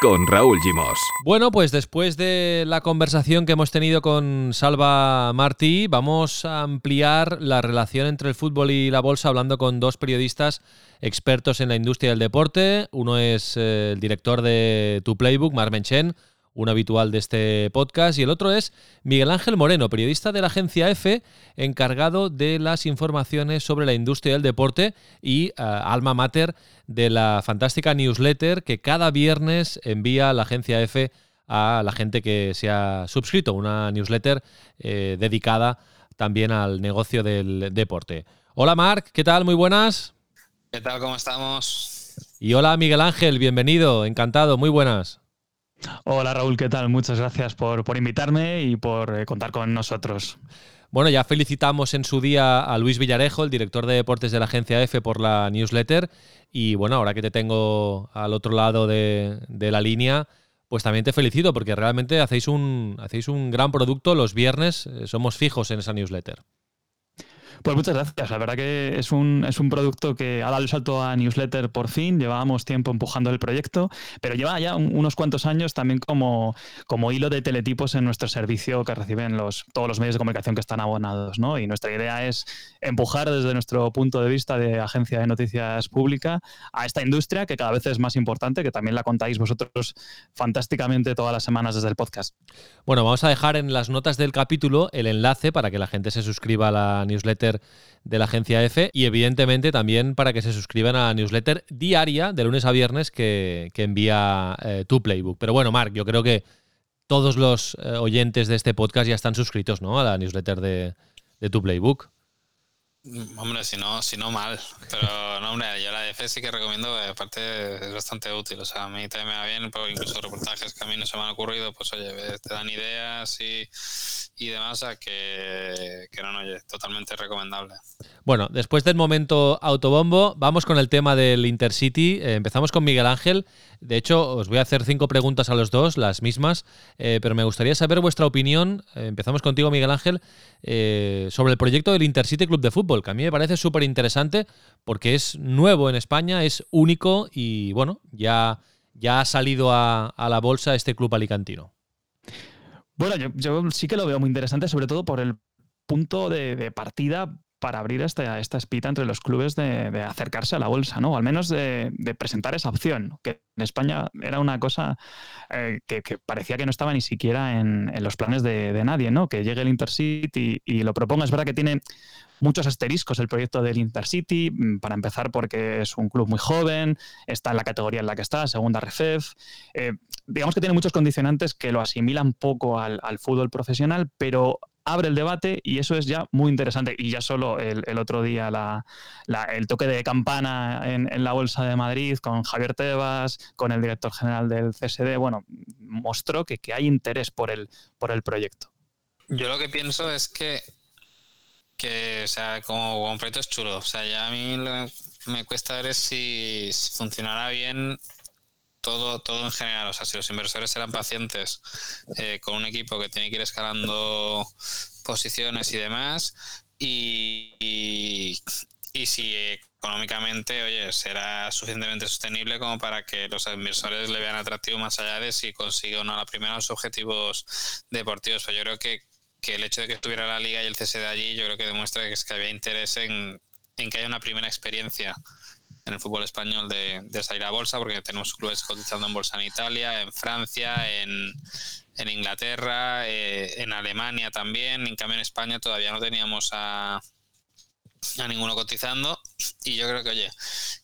[SPEAKER 1] Con Raúl Gimos.
[SPEAKER 2] Bueno, pues después de la conversación que hemos tenido con Salva Martí, vamos a ampliar la relación entre el fútbol y la bolsa hablando con dos periodistas expertos en la industria del deporte. Uno es eh, el director de Tu Playbook, Marmen Chen. Un habitual de este podcast, y el otro es Miguel Ángel Moreno, periodista de la agencia F, encargado de las informaciones sobre la industria del deporte y eh, alma mater de la fantástica newsletter que cada viernes envía la agencia F a la gente que se ha suscrito, una newsletter eh, dedicada también al negocio del deporte. Hola Marc, ¿qué tal? Muy buenas.
[SPEAKER 4] ¿Qué tal? ¿Cómo estamos?
[SPEAKER 2] Y hola Miguel Ángel, bienvenido, encantado, muy buenas.
[SPEAKER 5] Hola Raúl, ¿qué tal? Muchas gracias por, invitarme y por eh, contar con nosotros.
[SPEAKER 2] Bueno, ya felicitamos en su día a Luis Villarejo, el director de deportes de la agencia F, por la newsletter. Y bueno, ahora que te tengo al otro lado de, de la línea, pues también te felicito porque realmente hacéis un, hacéis un gran producto los viernes, eh, somos fijos en esa newsletter.
[SPEAKER 5] Pues muchas gracias. La verdad que es un, es un producto que ha dado el salto a newsletter por fin. Llevábamos tiempo empujando el proyecto, pero lleva ya unos cuantos años también como, como hilo de teletipos en nuestro servicio que reciben los, todos los medios de comunicación que están abonados. ¿no? Y nuestra idea es empujar desde nuestro punto de vista de agencia de noticias pública a esta industria que cada vez es más importante, que también la contáis vosotros fantásticamente todas las semanas desde el podcast.
[SPEAKER 2] Bueno, vamos a dejar en las notas del capítulo el enlace para que la gente se suscriba a la newsletter de la agencia F y evidentemente también para que se suscriban a la newsletter diaria de lunes a viernes que, envía eh, tu Playbook. Pero bueno, Mark, yo creo que todos los eh, oyentes de este podcast ya están suscritos ¿no? a la newsletter de, de tu Playbook.
[SPEAKER 4] Hombre, si no, si no mal. Pero no, hombre, yo la F sí que recomiendo, aparte es bastante útil. O sea, a mí también me va bien, pero incluso reportajes que a mí no se me han ocurrido, pues oye, te dan ideas y, y demás, a que, que no, no, oye, totalmente recomendable.
[SPEAKER 2] Bueno, después del momento autobombo, vamos con el tema del Intercity. Eh, empezamos con Miguel Ángel. De hecho, os voy a hacer cinco preguntas a los dos, las mismas, eh, pero me gustaría saber vuestra opinión. Eh, empezamos contigo, Miguel Ángel, sobre el proyecto del Intercity Club de Fútbol, que a mí me parece súper interesante porque es nuevo en España, es único y bueno, ya, ya ha salido a, la bolsa este club alicantino.
[SPEAKER 5] Bueno, yo, sí que lo veo muy interesante, sobre todo por el punto de, partida para abrir esta, esta espita entre los clubes de, acercarse a la bolsa, ¿no? O al menos de, presentar esa opción, que en España era una cosa eh, que, parecía que no estaba ni siquiera en, los planes de, nadie, ¿no? Que llegue el Intercity y, y, lo proponga. Es verdad que tiene muchos asteriscos el proyecto del Intercity, mm, para empezar porque es un club muy joven, está en la categoría en la que está, segunda RFEF. Eh, digamos que tiene muchos condicionantes que lo asimilan poco al, fútbol profesional, pero abre el debate y eso es ya muy interesante. Y ya solo el, otro día el toque de campana en, la Bolsa de Madrid con Javier Tebas, con el director general del CSD, bueno, mostró que, que hay interés por el, por el proyecto.
[SPEAKER 4] Yo lo que pienso es que que, o sea, como, proyecto es chulo. O sea, ya a mí me cuesta ver si, funcionará bien todo, todo en general. O sea, si los inversores serán pacientes eh, con un equipo que tiene que ir escalando posiciones y demás, y, y, si económicamente, oye, será suficientemente sostenible como para que los inversores le vean atractivo más allá de si consigue o no la primera los objetivos deportivos. Pero yo creo que que el hecho de que estuviera la liga y el CSD allí, yo creo que demuestra que, es que había interés en, que haya una primera experiencia en el fútbol español de, salir a bolsa, porque tenemos clubes cotizando en bolsa en Italia, en Francia, en, Inglaterra, eh, en Alemania también. En cambio, en España todavía no teníamos a, a ninguno cotizando. Y yo creo que, oye,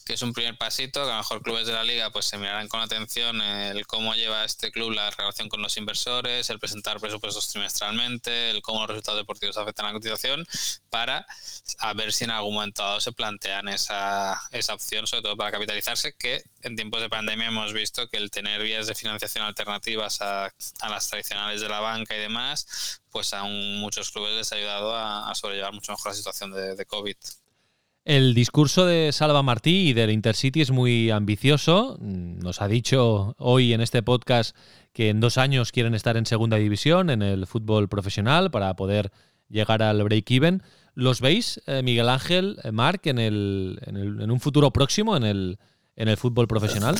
[SPEAKER 4] que es un primer pasito, que a lo mejor clubes de la liga pues se mirarán con atención el cómo lleva este club la relación con los inversores, el presentar presupuestos trimestralmente, el cómo los resultados deportivos afectan a la cotización, para a ver si en algún momento dado se plantean esa, esa opción, sobre todo para capitalizarse, que en tiempos de pandemia hemos visto que el tener vías de financiación alternativas a, a las tradicionales de la banca y demás, pues a muchos clubes les ha ayudado a, sobrellevar mucho mejor la situación de, de COVID.
[SPEAKER 2] El discurso de Salva Martí y del Intercity es muy ambicioso. Nos ha dicho hoy en este podcast que en dos años quieren estar en segunda división, en el fútbol profesional, para poder llegar al break-even. ¿Los veis, eh, Miguel Ángel, eh, Marc, en, el, en, un futuro próximo en el, en el fútbol profesional?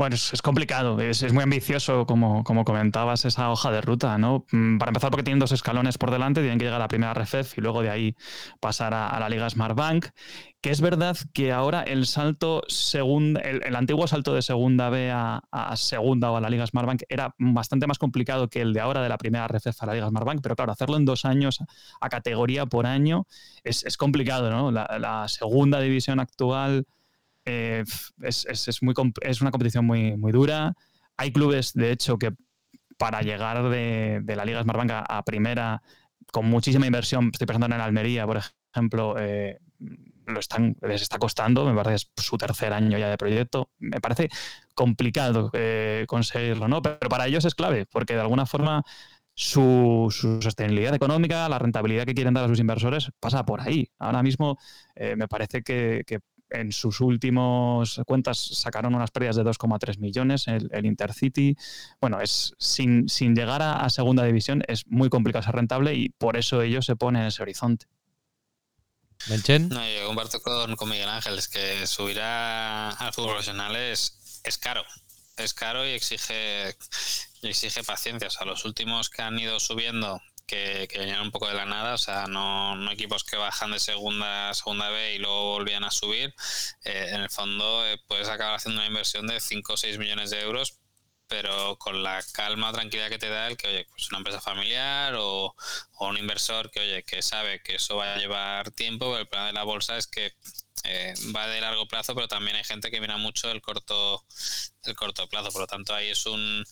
[SPEAKER 5] Bueno, es, complicado, es, muy ambicioso, como, como comentabas, esa hoja de ruta, ¿no? Mm, para empezar, porque tienen dos escalones por delante, tienen que llegar a la primera RFEF y luego de ahí pasar a, la Liga Smart Bank. Que es verdad que ahora el salto segunda, el, antiguo salto de segunda B a, segunda o a la Liga Smart Bank era bastante más complicado que el de ahora de la primera RFEF a la Liga Smart Bank, pero claro, hacerlo en dos años a categoría por año es, complicado, ¿no? la segunda división actual eh, es, muy, es una competición muy, muy dura. Hay clubes, de hecho, que para llegar de, la Liga Smartbank a, primera, con muchísima inversión, estoy pensando en Almería, por ejemplo, eh, lo están, les está costando, me parece que es su tercer año ya de proyecto. Me parece complicado eh, conseguirlo, ¿no? Pero para ellos es clave, porque de alguna forma su, sostenibilidad económica, la rentabilidad que quieren dar a sus inversores, pasa por ahí. Ahora mismo me parece que, en sus últimos cuentas sacaron unas pérdidas de 2,3 millones el, Intercity. Bueno, es sin, llegar a, segunda división es muy complicado ser rentable y por eso ellos se ponen en ese horizonte.
[SPEAKER 2] ¿Menchen?
[SPEAKER 4] No, yo comparto con, Miguel Ángel, es que subir al fútbol profesional es, es caro. Es caro y exige, y exige paciencia. O sea, los últimos que han ido subiendo que, venían un poco de la nada, o sea, no, no, equipos que bajan de segunda segunda B y luego volvían a subir. Eh, en el fondo eh, puedes acabar haciendo una inversión de 5 o 6 millones de euros, pero con la calma, tranquilidad que te da el que, oye, pues una empresa familiar o, o un inversor que, oye, que sabe que eso va a llevar tiempo, pero el problema de la bolsa es que eh, va de largo plazo, pero también hay gente que mira mucho el corto, el corto plazo. Por lo tanto, ahí es un,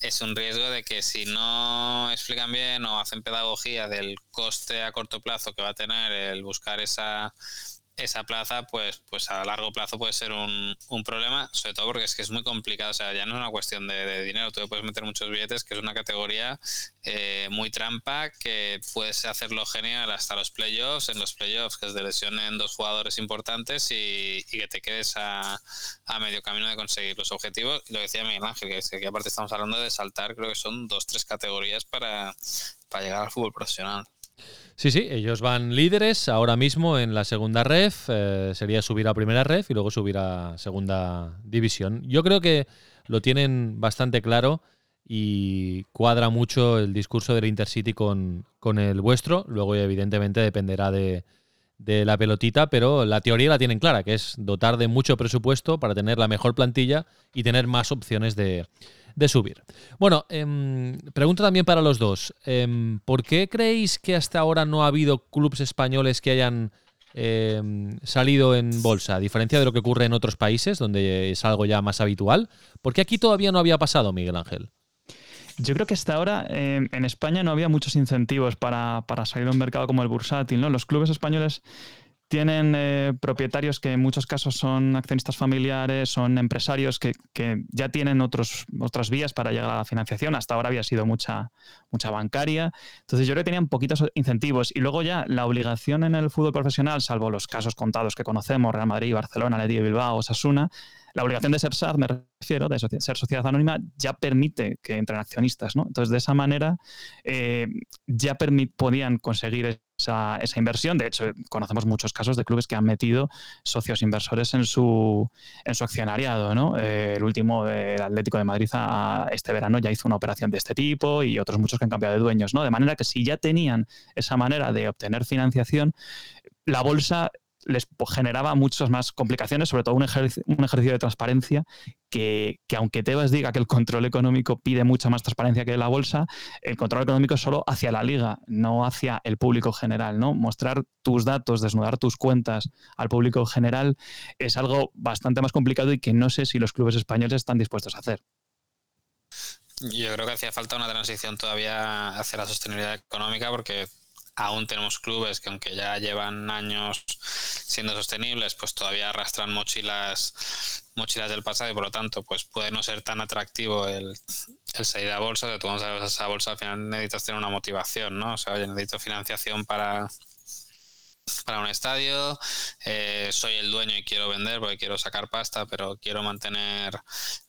[SPEAKER 4] es un riesgo de que si no explican bien o hacen pedagogía del coste a corto plazo que va a tener el buscar esa esa plaza, pues, pues a largo plazo puede ser un, un, problema, sobre todo porque es que es muy complicado, o sea, ya no es una cuestión de, dinero, tú puedes meter muchos billetes, que es una categoría eh, muy trampa, que puedes hacerlo genial hasta los playoffs, en los playoffs que se lesionen dos jugadores importantes y, que te quedes a, medio camino de conseguir los objetivos. Y lo decía Miguel Ángel, que, que aparte estamos hablando de saltar, creo que son dos, tres categorías para, para llegar al fútbol profesional.
[SPEAKER 2] Sí, sí, ellos van líderes ahora mismo en la segunda ref, eh, sería subir a primera ref y luego subir a segunda división. Yo creo que lo tienen bastante claro y cuadra mucho el discurso del Intercity con, con el vuestro. Luego, evidentemente, dependerá de, de la pelotita, pero la teoría la tienen clara, que es dotar de mucho presupuesto para tener la mejor plantilla y tener más opciones de, de subir. Bueno, eh, pregunta también para los dos. Em, ¿Por qué creéis que hasta ahora no ha habido clubes españoles que hayan em, salido en bolsa, a diferencia de lo que ocurre en otros países, donde es algo ya más habitual? ¿Por qué aquí todavía no había pasado, Miguel Ángel?
[SPEAKER 5] Yo creo que hasta ahora en España no había muchos incentivos para, para salir a un mercado como el bursátil. ¿no? Los clubes españoles tienen eh, propietarios que en muchos casos son accionistas familiares, son empresarios que, ya tienen otros, otras vías para llegar a la financiación. Hasta ahora había sido mucha, mucha bancaria. Entonces yo creo que tenían poquitos incentivos. Y luego ya la obligación en el fútbol profesional, salvo los casos contados que conocemos, Real Madrid, Barcelona, Leti Bilbao, Osasuna, la obligación de ser SAD, me refiero, de ser sociedad anónima, ya permite que entren accionistas. Entonces, de esa manera, eh, ya podían conseguir esa, inversión. De hecho, conocemos muchos casos de clubes que han metido socios inversores en su, en su accionariado. ¿no? Eh, el último, el Atlético de Madrid, este verano ya hizo una operación de este tipo y otros muchos que han cambiado de dueños. ¿no? De manera que si ya tenían esa manera de obtener financiación, la bolsa les generaba muchas más complicaciones, sobre todo un, ejercicio, de transparencia que, aunque Tebas diga que el control económico pide mucha más transparencia que la bolsa, el control económico es solo hacia la liga, no hacia el público general. ¿no? Mostrar tus datos, desnudar tus cuentas al público general es algo bastante más complicado y que no sé si los clubes españoles están dispuestos a hacer.
[SPEAKER 4] Yo creo que hacía falta una transición todavía hacia la sostenibilidad económica porque aún tenemos clubes que aunque ya llevan años siendo sostenibles, pues todavía arrastran mochilas mochilas del pasado y por lo tanto pues puede no ser tan atractivo el, el salir a bolsa, que tú vamos a esa bolsa al final necesitas tener una motivación, ¿no? O sea, oye, necesito financiación para para un estadio, eh, soy el dueño y quiero vender porque quiero sacar pasta, pero quiero mantener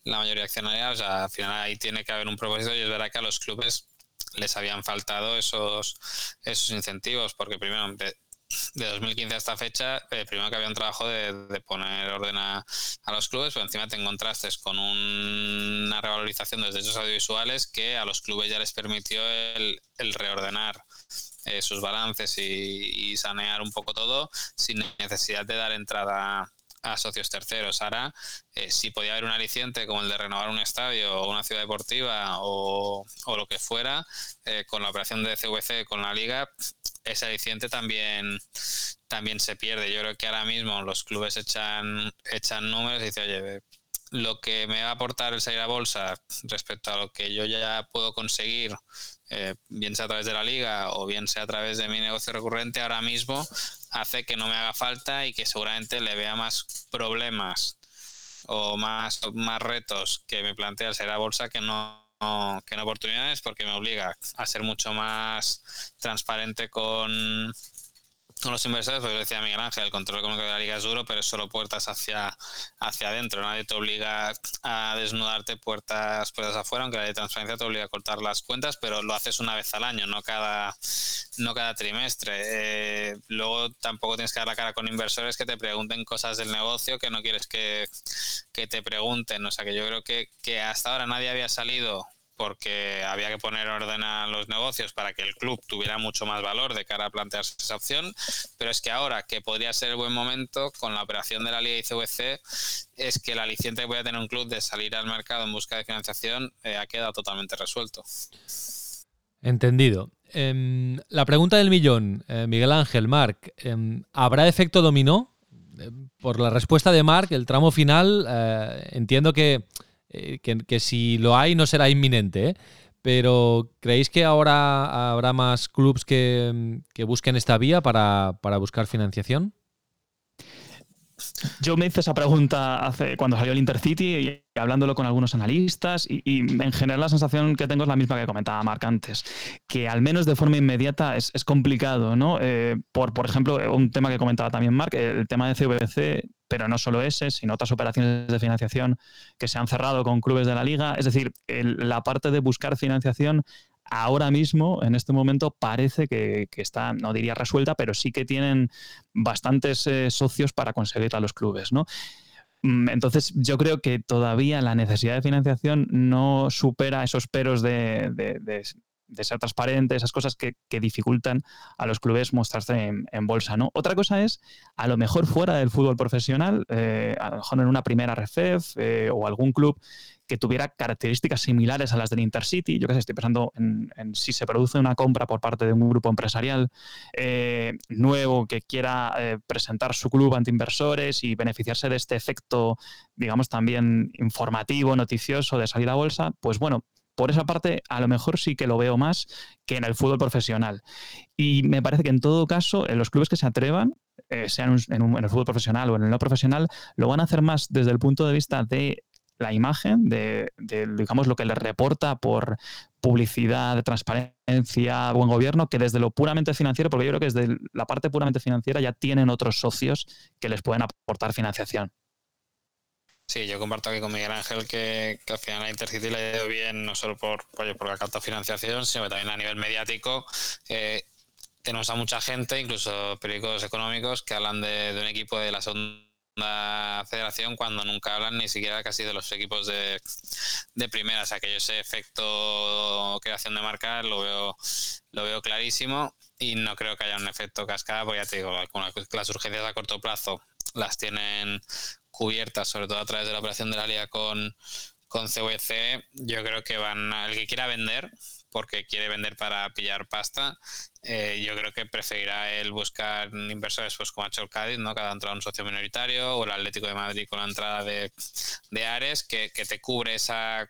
[SPEAKER 4] la mayoría accionaria, o sea, al final ahí tiene que haber un propósito y es verdad que a los clubes les habían faltado esos, esos incentivos, porque primero de 2015 a esta fecha, eh, primero que había un trabajo de, poner orden a, los clubes, pero encima te encontraste con una revalorización de los derechos audiovisuales que a los clubes ya les permitió el, reordenar eh, sus balances y, sanear un poco todo sin necesidad de dar entrada a socios terceros. Ahora, eh, si podía haber un aliciente como el de renovar un estadio o una ciudad deportiva o, lo que fuera, con la operación de CVC con la liga, ese aliciente también, también se pierde. Yo creo que ahora mismo los clubes echan, echan números y dicen, oye, lo que me va a aportar el salir a bolsa respecto a lo que yo ya puedo conseguir, eh, bien sea a través de la liga o bien sea a través de mi negocio recurrente, ahora mismo hace que no me haga falta y que seguramente le vea más problemas o más, más retos que me plantea el salir a bolsa que no que no oportunidades porque me obliga a ser mucho más transparente con, con los inversores, porque decía Miguel Ángel, el control económico de la liga es duro, pero es solo puertas hacia, hacia adentro. Nadie te obliga a desnudarte puertas, puertas afuera, aunque la de transparencia te obliga a cortar las cuentas, pero lo haces una vez al año, no cada, no cada trimestre. Eh, luego tampoco tienes que dar la cara con inversores que te pregunten cosas del negocio que no quieres que, que te pregunten. O sea que yo creo que, que hasta ahora nadie había salido porque había que poner orden a los negocios para que el club tuviera mucho más valor de cara a plantearse esa opción, pero es que ahora que podría ser el buen momento con la operación de la Liga ICVC es que el aliciente que puede tener un club de salir al mercado en busca de financiación eh, ha quedado totalmente resuelto.
[SPEAKER 2] Entendido. Em, la pregunta del millón, eh, Miguel Ángel, Marc, em, ¿habrá efecto dominó? Em, por la respuesta de Marc, el tramo final, eh, entiendo que eh, que, si lo hay no será inminente, ¿eh? pero ¿creéis que ahora habrá más clubes que, busquen esta vía para, para buscar financiación?
[SPEAKER 5] Yo me hice esa pregunta hace cuando salió el Intercity y hablándolo con algunos analistas y, en general la sensación que tengo es la misma que comentaba Marc antes, que al menos de forma inmediata es, complicado, ¿no? Eh, por, por ejemplo, un tema que comentaba también Marc, el tema de CVC, pero no solo ese, sino otras operaciones de financiación que se han cerrado con clubes de la liga, es decir, la parte de buscar financiación ahora mismo, en este momento, parece que, está, no diría resuelta, pero sí que tienen bastantes eh, socios para conseguir a los clubes, ¿no? Mm, entonces, yo creo que todavía la necesidad de financiación no supera esos peros de, ser transparente, esas cosas que, dificultan a los clubes mostrarse en, bolsa. ¿no? Otra cosa es, a lo mejor fuera del fútbol profesional, eh, a lo mejor en una primera RFEF eh, o algún club que tuviera características similares a las del Intercity. Yo que sé, estoy pensando en, si se produce una compra por parte de un grupo empresarial eh, nuevo que quiera presentar su club ante inversores y beneficiarse de este efecto, digamos, también informativo, noticioso de salir a bolsa, pues bueno, por esa parte, a lo mejor sí que lo veo más que en el fútbol profesional. Y me parece que en todo caso, en los clubes que se atrevan, eh, sean en, el fútbol profesional o en el no profesional, lo van a hacer más desde el punto de vista de la imagen de, digamos, lo que le reporta por publicidad, transparencia, buen gobierno, que desde lo puramente financiero, porque yo creo que desde la parte puramente financiera ya tienen otros socios que les pueden aportar financiación.
[SPEAKER 4] Sí, yo comparto aquí con Miguel Ángel que, al final la Intercity le ha ido bien, no solo por, por, la financiación, sino también a nivel mediático. Eh, tenemos a mucha gente, incluso periódicos económicos, que hablan de, un equipo de la segunda federación cuando nunca hablan ni siquiera casi de los equipos de, de primera. O sea que yo ese efecto creación de marca lo veo, lo veo clarísimo y no creo que haya un efecto cascada, porque ya te digo, las urgencias a corto plazo las tienen cubiertas, sobre todo a través de la operación de la liga con, con CVC. Yo creo que van, el que quiera vender, porque quiere vender para pillar pasta, eh, yo creo que preferirá él buscar inversores pues como ha hecho el Cádiz, ¿no? Cada entrada un socio minoritario, o el Atlético de Madrid con la entrada de, de Ares, que, que te cubre esa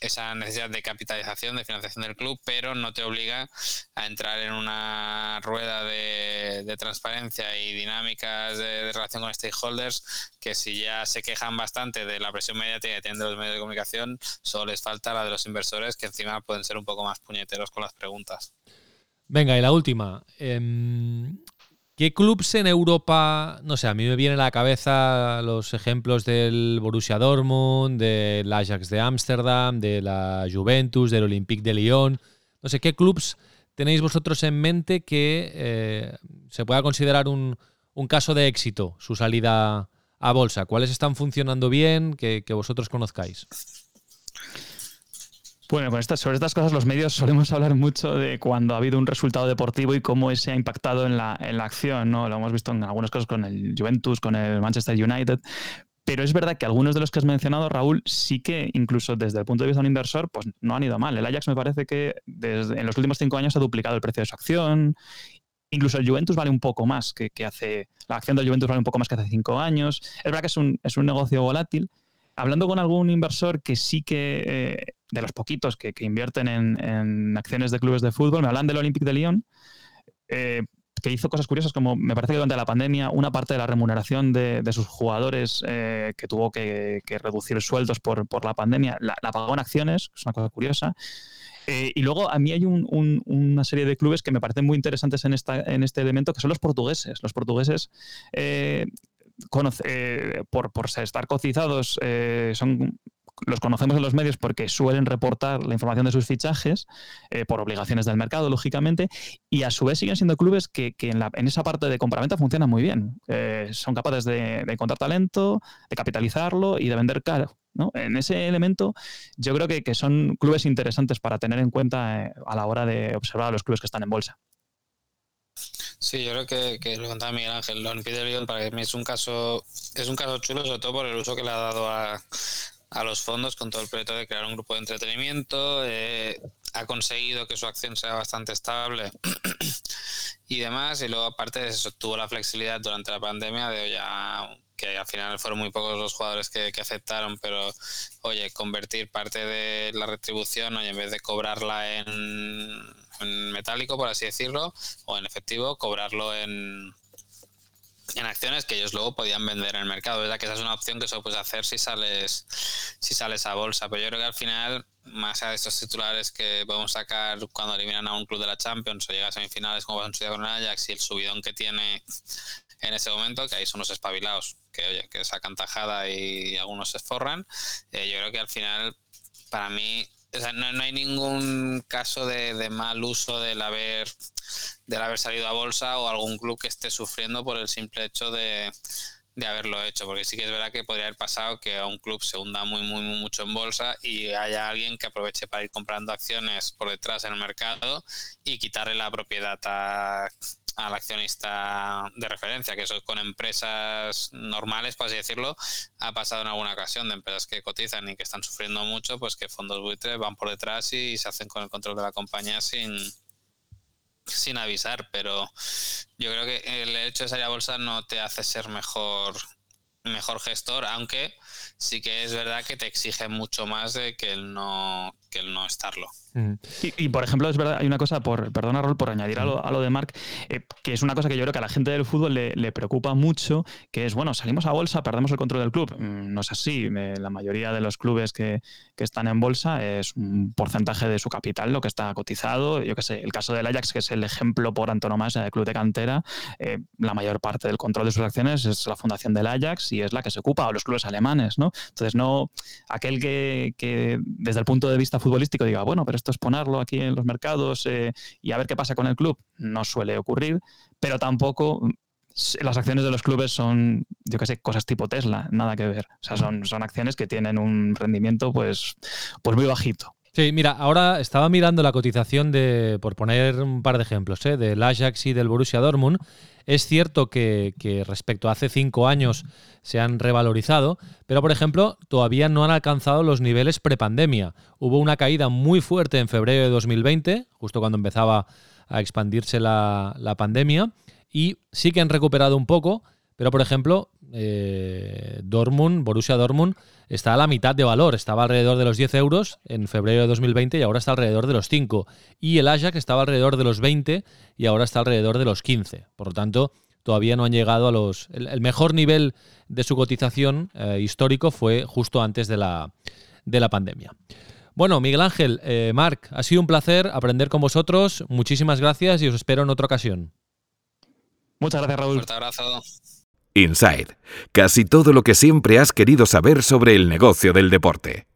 [SPEAKER 4] esa necesidad de capitalización, de financiación del club, pero no te obliga a entrar en una rueda de, transparencia y dinámicas de, relación con stakeholders que si ya se quejan bastante de la presión mediática que tienen de los medios de comunicación, solo les falta la de los inversores que encima pueden ser un poco más puñeteros con las preguntas.
[SPEAKER 2] Venga, y la última. Em, ¿Qué clubs en Europa, no sé, a mí me viene a la cabeza los ejemplos del Borussia Dortmund, del Ajax de Ámsterdam, de la Juventus, del Olympique de Lyon, no sé, ¿qué clubs tenéis vosotros en mente que eh, se pueda considerar un, caso de éxito su salida a bolsa? ¿Cuáles están funcionando bien que, vosotros conozcáis?
[SPEAKER 5] Bueno, sobre estas cosas los medios solemos hablar mucho de cuando ha habido un resultado deportivo y cómo ese ha impactado en la, en la acción, ¿no? Lo hemos visto en algunos casos con el Juventus, con el Manchester United, pero es verdad que algunos de los que has mencionado, Raúl, sí que incluso desde el punto de vista de un inversor, pues no han ido mal. El Ajax me parece que desde, en los últimos cinco años ha duplicado el precio de su acción. Incluso el Juventus vale un poco más que, hace. La acción del Juventus vale un poco más que hace cinco años. Es verdad que es un, es un negocio volátil. Hablando con algún inversor que sí que, eh, de los poquitos que, invierten en, acciones de clubes de fútbol, me hablan del Olympique de Lyon. Eh, que hizo cosas curiosas, como me parece que durante la pandemia una parte de la remuneración de, sus jugadores eh, que tuvo que, reducir sueldos por, la pandemia la, pagó en acciones, es una cosa curiosa. Y luego a mí hay una serie de clubes que me parecen muy interesantes en, esta, en este elemento, que son los portugueses. Los portugueses eh, por, por, estar cotizados, son los conocemos en los medios porque suelen reportar la información de sus fichajes eh, por obligaciones del mercado, lógicamente, y a su vez siguen siendo clubes que, en, esa parte de compraventa funcionan muy bien. Eh, son capaces de, encontrar talento, de capitalizarlo y de vender caro. En ese elemento yo creo que, son clubes interesantes para tener en cuenta eh, a la hora de observar a los clubes que están en bolsa.
[SPEAKER 4] Sí, yo creo que, que lo contaba Miguel Ángel, Lo Lyon para mí es un caso es un caso chulo, sobre todo por el uso que le ha dado a, a los fondos con todo el proyecto de crear un grupo de entretenimiento. Eh, ha conseguido que su acción sea bastante estable y demás. Y luego, aparte de eso, tuvo la flexibilidad durante la pandemia de, ya que al final fueron muy pocos los jugadores que, aceptaron, pero oye, convertir parte de la retribución, oye, en vez de cobrarla en, en metálico, por así decirlo, o en efectivo, cobrarlo en, en acciones que ellos luego podían vender en el mercado. ¿verdad? Que esa es una opción que solo puedes hacer si sales, si sales a bolsa. Pero yo creo que al final, más allá de estos titulares que podemos sacar cuando eliminan a un club de la Champions o llega a semifinales como va a con el Ajax y el subidón que tiene en ese momento, que ahí son los espabilados, que oye, que sacan tajada y algunos se forran. Eh, yo creo que al final, para mí, no, hay ningún caso de, mal uso del haber, del haber salido a bolsa o algún club que esté sufriendo por el simple hecho de, haberlo hecho, porque sí que es verdad que podría haber pasado que a un club se hunda muy, muy, muy mucho en bolsa y haya alguien que aproveche para ir comprando acciones por detrás en el mercado y quitarle la propiedad a, al accionista de referencia, que eso con empresas normales, por así decirlo, ha pasado en alguna ocasión de empresas que cotizan y que están sufriendo mucho, pues que fondos buitres van por detrás y se hacen con el control de la compañía sin, sin avisar, pero yo creo que el hecho de salir a bolsa no te hace ser mejor mejor gestor, aunque sí que es verdad que te exige mucho más de que el no que el no estarlo.
[SPEAKER 5] Y, por ejemplo, es verdad, hay una cosa, por, perdona Rol, por añadir a lo, de Mark, eh, que es una cosa que yo creo que a la gente del fútbol le, preocupa mucho, que es, bueno, salimos a bolsa, perdemos el control del club. Mm, no es así, la mayoría de los clubes que, están en bolsa es un porcentaje de su capital lo que está cotizado. Yo qué sé, el caso del Ajax, que es el ejemplo por antonomasia del club de cantera, eh, la mayor parte del control de sus acciones es la fundación del Ajax y es la que se ocupa, o los clubes alemanes, ¿no? Entonces, no, aquel que, que desde el punto de vista futbolístico diga, bueno, pero esto es ponerlo aquí en los mercados eh, y a ver qué pasa con el club, no suele ocurrir, pero tampoco las acciones de los clubes son, yo qué sé, cosas tipo Tesla, nada que ver. O sea, son, son acciones que tienen un rendimiento pues, pues muy bajito.
[SPEAKER 2] Sí, mira, ahora estaba mirando la cotización de, por poner un par de ejemplos, ¿eh? del Ajax y del Borussia Dortmund. Es cierto que, respecto a hace cinco años se han revalorizado, pero por ejemplo todavía no han alcanzado los niveles prepandemia. Hubo una caída muy fuerte en febrero de 2020, justo cuando empezaba a expandirse la, pandemia, y sí que han recuperado un poco, pero por ejemplo eh, Dortmund, Borussia Dortmund, está a la mitad de valor. Estaba alrededor de los 10 euros en febrero de 2020 y ahora está alrededor de los 5. Y el Ajax estaba alrededor de los 20 y ahora está alrededor de los 15. Por lo tanto, todavía no han llegado a los... El, mejor nivel de su cotización eh, histórico fue justo antes de la, de la pandemia. Bueno, Miguel Ángel, eh, Marc, ha sido un placer aprender con vosotros. Muchísimas gracias y os espero en otra ocasión.
[SPEAKER 5] Muchas gracias, Raúl.
[SPEAKER 4] Fuerte abrazo.
[SPEAKER 1] Inside, casi todo lo que siempre has querido saber sobre el negocio del deporte.